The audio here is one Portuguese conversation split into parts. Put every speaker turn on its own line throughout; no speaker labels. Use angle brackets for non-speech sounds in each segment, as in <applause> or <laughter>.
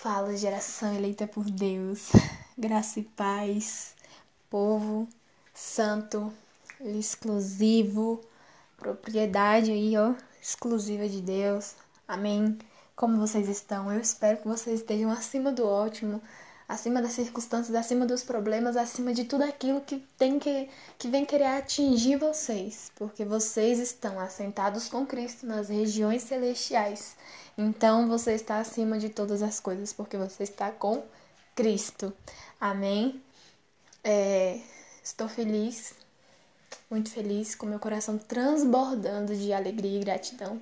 Fala, geração eleita por Deus, <laughs> graça e paz, povo santo, exclusivo, propriedade aí, ó, exclusiva de Deus. Amém. Como vocês estão? Eu espero que vocês estejam acima do ótimo, acima das circunstâncias, acima dos problemas, acima de tudo aquilo que tem que que vem querer atingir vocês, porque vocês estão assentados com Cristo nas regiões celestiais. Então você está acima de todas as coisas, porque você está com Cristo. Amém? É, estou feliz, muito feliz, com meu coração transbordando de alegria e gratidão,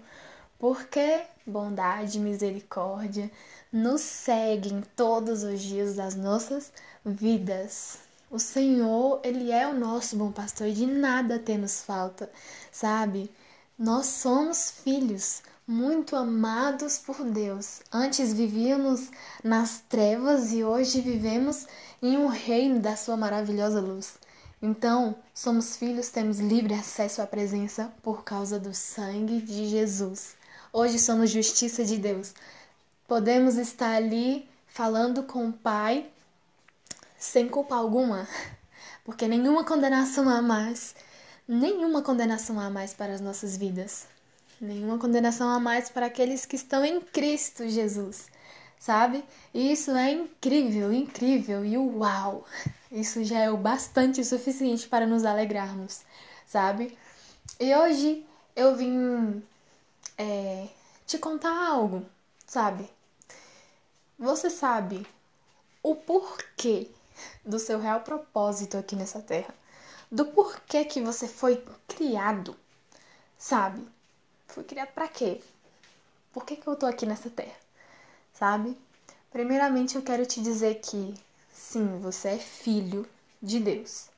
porque bondade misericórdia nos seguem todos os dias das nossas vidas. O Senhor, Ele é o nosso bom pastor e de nada temos falta, sabe? Nós somos filhos muito amados por Deus. Antes vivíamos nas trevas e hoje vivemos em um reino da sua maravilhosa luz. Então, somos filhos, temos livre acesso à presença por causa do sangue de Jesus. Hoje somos justiça de Deus. Podemos estar ali falando com o Pai sem culpa alguma, <laughs> porque nenhuma condenação há mais, nenhuma condenação há mais para as nossas vidas nenhuma condenação a mais para aqueles que estão em Cristo Jesus, sabe? E isso é incrível, incrível e uau! Isso já é o bastante suficiente para nos alegrarmos, sabe? E hoje eu vim é, te contar algo, sabe? Você sabe o porquê do seu real propósito aqui nessa terra, do porquê que você foi criado, sabe? fui criado para quê? Por que, que eu tô aqui nessa terra? Sabe? Primeiramente, eu quero te dizer que sim, você é filho de Deus,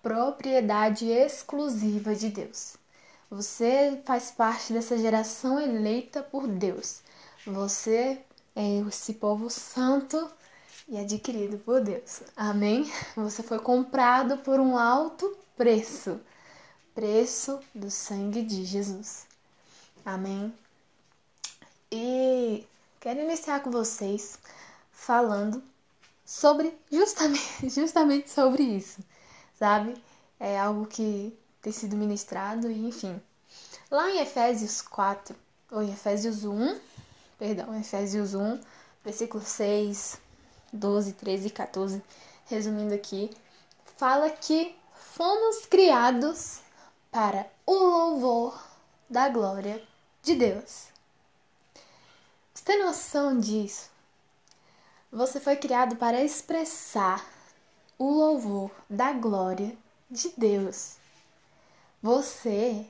propriedade exclusiva de Deus. Você faz parte dessa geração eleita por Deus. Você é esse povo santo e adquirido por Deus. Amém? Você foi comprado por um alto preço preço do sangue de Jesus. Amém? E quero iniciar com vocês falando sobre justamente, <laughs> justamente sobre isso, sabe? É algo que tem sido ministrado e enfim. Lá em Efésios 4, ou em Efésios 1, perdão, Efésios 1, versículo 6, 12, 13 e 14, resumindo aqui, fala que fomos criados para o louvor da glória de Deus. Você tem noção disso? Você foi criado para expressar o louvor da glória de Deus. Você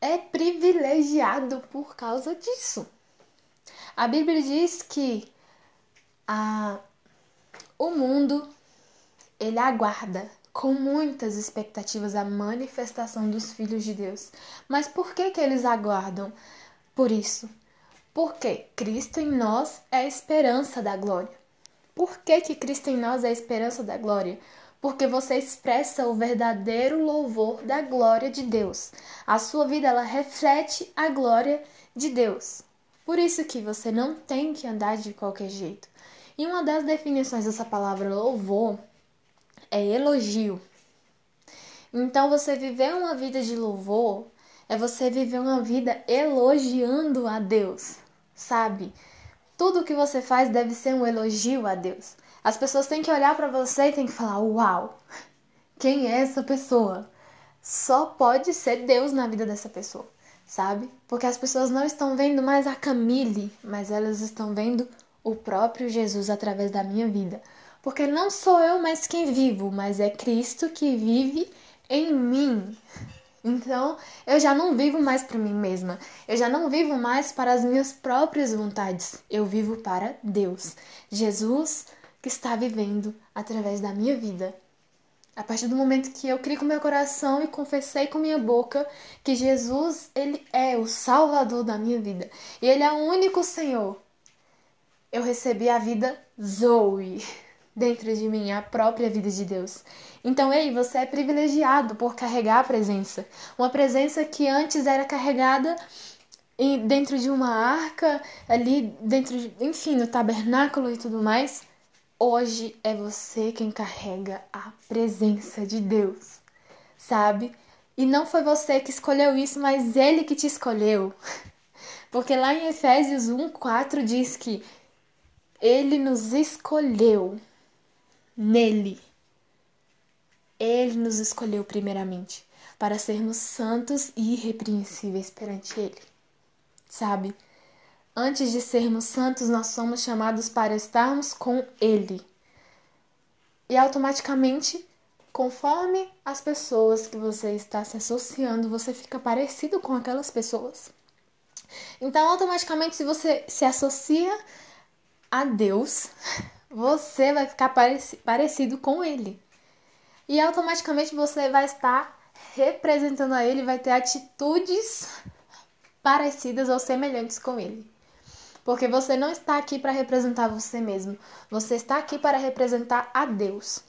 é privilegiado por causa disso. A Bíblia diz que a, o mundo ele aguarda com muitas expectativas a manifestação dos filhos de Deus. Mas por que, que eles aguardam por isso? Porque Cristo em nós é a esperança da glória. Por que, que Cristo em nós é a esperança da glória? Porque você expressa o verdadeiro louvor da glória de Deus. A sua vida ela reflete a glória de Deus. Por isso que você não tem que andar de qualquer jeito. E uma das definições dessa palavra louvor é elogio. Então, você viver uma vida de louvor é você viver uma vida elogiando a Deus, sabe? Tudo que você faz deve ser um elogio a Deus. As pessoas têm que olhar para você e têm que falar: Uau, quem é essa pessoa? Só pode ser Deus na vida dessa pessoa, sabe? Porque as pessoas não estão vendo mais a Camille, mas elas estão vendo o próprio Jesus através da minha vida. Porque não sou eu mais quem vivo, mas é Cristo que vive em mim. <laughs> Então, eu já não vivo mais para mim mesma. Eu já não vivo mais para as minhas próprias vontades. Eu vivo para Deus. Jesus que está vivendo através da minha vida. A partir do momento que eu criei com meu coração e confessei com minha boca que Jesus, ele é o salvador da minha vida. E ele é o único Senhor. Eu recebi a vida Zoe dentro de mim a própria vida de Deus. Então, ei, você é privilegiado por carregar a presença. Uma presença que antes era carregada dentro de uma arca, ali dentro, de, enfim, no tabernáculo e tudo mais. Hoje é você quem carrega a presença de Deus, sabe? E não foi você que escolheu isso, mas Ele que te escolheu. <laughs> Porque lá em Efésios 1,4 diz que Ele nos escolheu nele. Ele nos escolheu primeiramente para sermos santos e irrepreensíveis perante Ele. Sabe? Antes de sermos santos, nós somos chamados para estarmos com Ele. E automaticamente, conforme as pessoas que você está se associando, você fica parecido com aquelas pessoas. Então, automaticamente, se você se associa a Deus, <laughs> você vai ficar parecido com Ele. E automaticamente você vai estar representando a Ele, vai ter atitudes parecidas ou semelhantes com Ele. Porque você não está aqui para representar você mesmo, você está aqui para representar a Deus.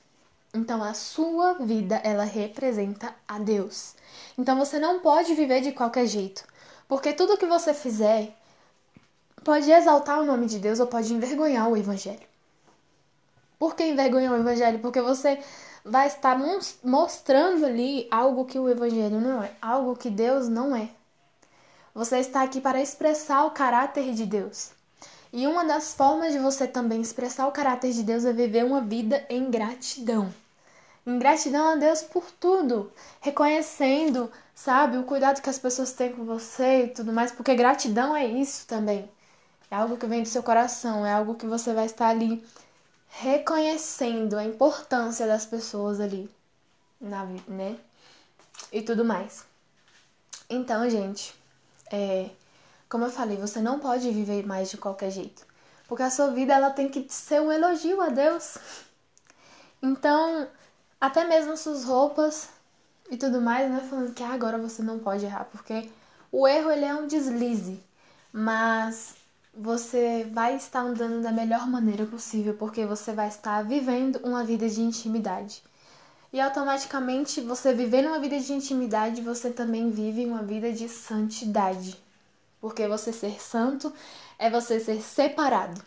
Então a sua vida, ela representa a Deus. Então você não pode viver de qualquer jeito, porque tudo que você fizer pode exaltar o nome de Deus ou pode envergonhar o evangelho. Por que envergonhar o evangelho? Porque você vai estar mostrando ali algo que o evangelho não é, algo que Deus não é. Você está aqui para expressar o caráter de Deus. E uma das formas de você também expressar o caráter de Deus é viver uma vida em gratidão. Em gratidão a Deus por tudo, reconhecendo, sabe, o cuidado que as pessoas têm com você e tudo mais, porque gratidão é isso também. É algo que vem do seu coração, é algo que você vai estar ali reconhecendo a importância das pessoas ali, na, né? E tudo mais. Então, gente, é, como eu falei, você não pode viver mais de qualquer jeito, porque a sua vida ela tem que ser um elogio a Deus. Então, até mesmo suas roupas e tudo mais, não é falando que ah, agora você não pode errar, porque o erro ele é um deslize, mas você vai estar andando da melhor maneira possível, porque você vai estar vivendo uma vida de intimidade. E automaticamente, você vivendo uma vida de intimidade, você também vive uma vida de santidade. Porque você ser santo é você ser separado.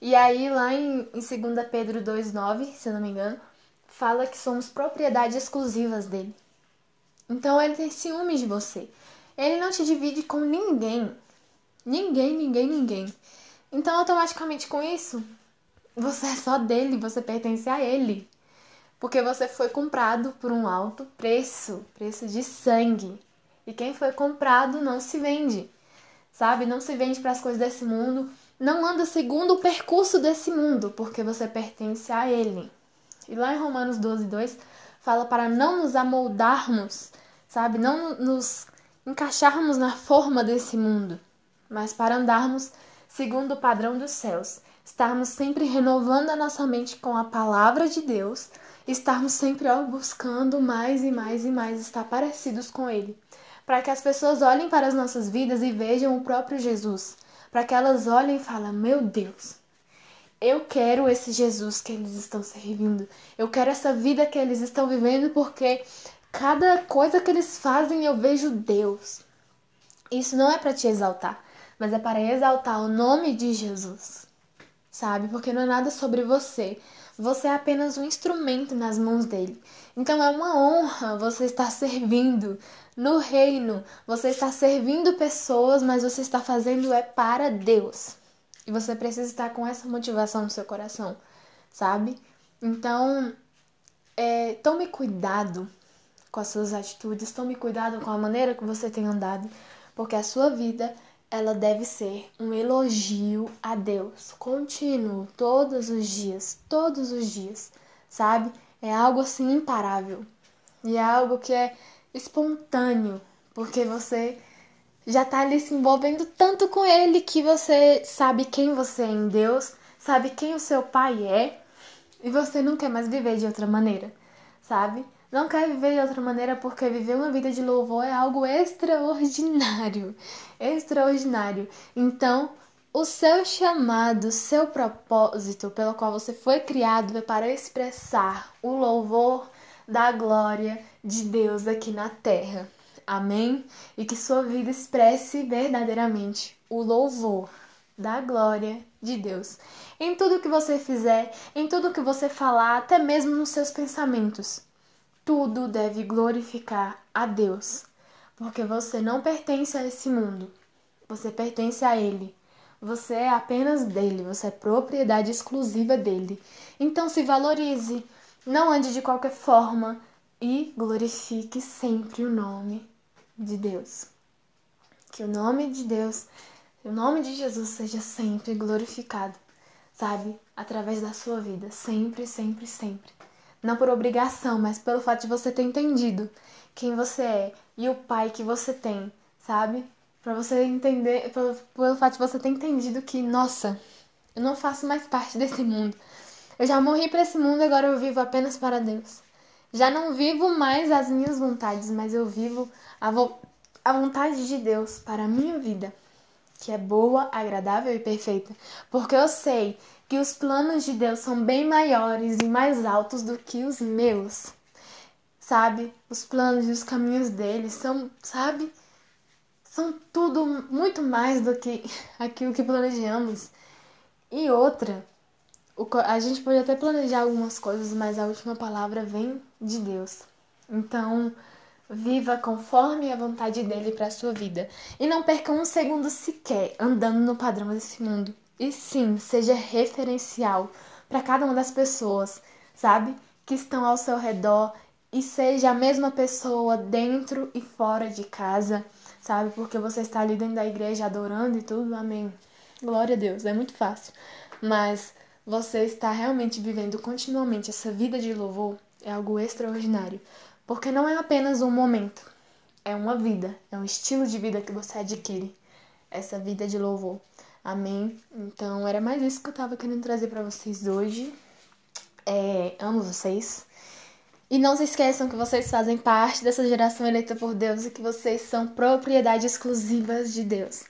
E aí, lá em, em 2 Pedro 2,9, se eu não me engano, fala que somos propriedades exclusivas dele. Então ele tem ciúmes de você. Ele não te divide com ninguém. Ninguém, ninguém, ninguém. Então, automaticamente com isso, você é só dele, você pertence a ele porque você foi comprado por um alto preço, preço de sangue. E quem foi comprado não se vende, sabe? Não se vende para as coisas desse mundo, não anda segundo o percurso desse mundo, porque você pertence a ele. E lá em Romanos 12, 2 fala para não nos amoldarmos, sabe? Não nos encaixarmos na forma desse mundo, mas para andarmos segundo o padrão dos céus, estarmos sempre renovando a nossa mente com a palavra de Deus. Estarmos sempre buscando mais e mais e mais estar parecidos com Ele, para que as pessoas olhem para as nossas vidas e vejam o próprio Jesus, para que elas olhem e falem: Meu Deus, eu quero esse Jesus que eles estão servindo, eu quero essa vida que eles estão vivendo, porque cada coisa que eles fazem eu vejo Deus. Isso não é para te exaltar, mas é para exaltar o nome de Jesus, sabe? Porque não é nada sobre você, você é apenas um instrumento nas mãos dele. Então é uma honra você estar servindo no reino. Você está servindo pessoas, mas você está fazendo é para Deus. E você precisa estar com essa motivação no seu coração, sabe? Então, é, tome cuidado com as suas atitudes, tome cuidado com a maneira que você tem andado, porque a sua vida ela deve ser um elogio a Deus, contínuo, todos os dias, todos os dias, sabe? É algo assim imparável. E é algo que é espontâneo, porque você já tá ali se envolvendo tanto com ele que você sabe quem você é em Deus, sabe quem o seu pai é, e você não quer mais viver de outra maneira, sabe? Não quer viver de outra maneira porque viver uma vida de louvor é algo extraordinário. <laughs> Extraordinário. Então, o seu chamado, o seu propósito pelo qual você foi criado é para expressar o louvor da glória de Deus aqui na terra. Amém? E que sua vida expresse verdadeiramente o louvor da glória de Deus. Em tudo que você fizer, em tudo que você falar, até mesmo nos seus pensamentos, tudo deve glorificar a Deus, porque você não pertence a esse mundo, você pertence a Ele. Você é apenas dele, você é propriedade exclusiva dele. Então se valorize, não ande de qualquer forma e glorifique sempre o nome de Deus. Que o nome de Deus, o nome de Jesus seja sempre glorificado, sabe? Através da sua vida, sempre, sempre, sempre. Não por obrigação, mas pelo fato de você ter entendido quem você é e o pai que você tem, sabe? Para você entender, pelo, pelo fato de você ter entendido que, nossa, eu não faço mais parte desse mundo. Eu já morri para esse mundo, agora eu vivo apenas para Deus. Já não vivo mais as minhas vontades, mas eu vivo a, vo a vontade de Deus para a minha vida, que é boa, agradável e perfeita. Porque eu sei que os planos de Deus são bem maiores e mais altos do que os meus. Sabe? Os planos e os caminhos dele são, sabe? São tudo muito mais do que <laughs> aquilo que planejamos. E outra, a gente pode até planejar algumas coisas, mas a última palavra vem de Deus. Então, viva conforme a vontade dele para a sua vida. E não perca um segundo sequer andando no padrão desse mundo. E sim, seja referencial para cada uma das pessoas, sabe? Que estão ao seu redor. E seja a mesma pessoa dentro e fora de casa, sabe? Porque você está ali dentro da igreja adorando e tudo, amém. Glória a Deus, é muito fácil. Mas você está realmente vivendo continuamente essa vida de louvor é algo extraordinário, porque não é apenas um momento, é uma vida, é um estilo de vida que você adquire, essa vida de louvor. Amém? Então era mais isso que eu tava querendo trazer para vocês hoje. É, amo vocês. E não se esqueçam que vocês fazem parte dessa geração eleita por Deus e que vocês são propriedade exclusivas de Deus.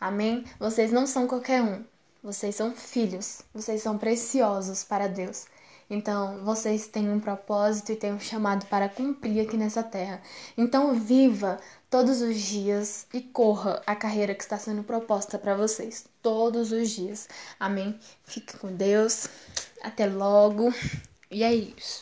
Amém? Vocês não são qualquer um. Vocês são filhos, vocês são preciosos para Deus. Então, vocês têm um propósito e têm um chamado para cumprir aqui nessa terra. Então, viva todos os dias e corra a carreira que está sendo proposta para vocês. Todos os dias. Amém? Fique com Deus. Até logo. E é isso.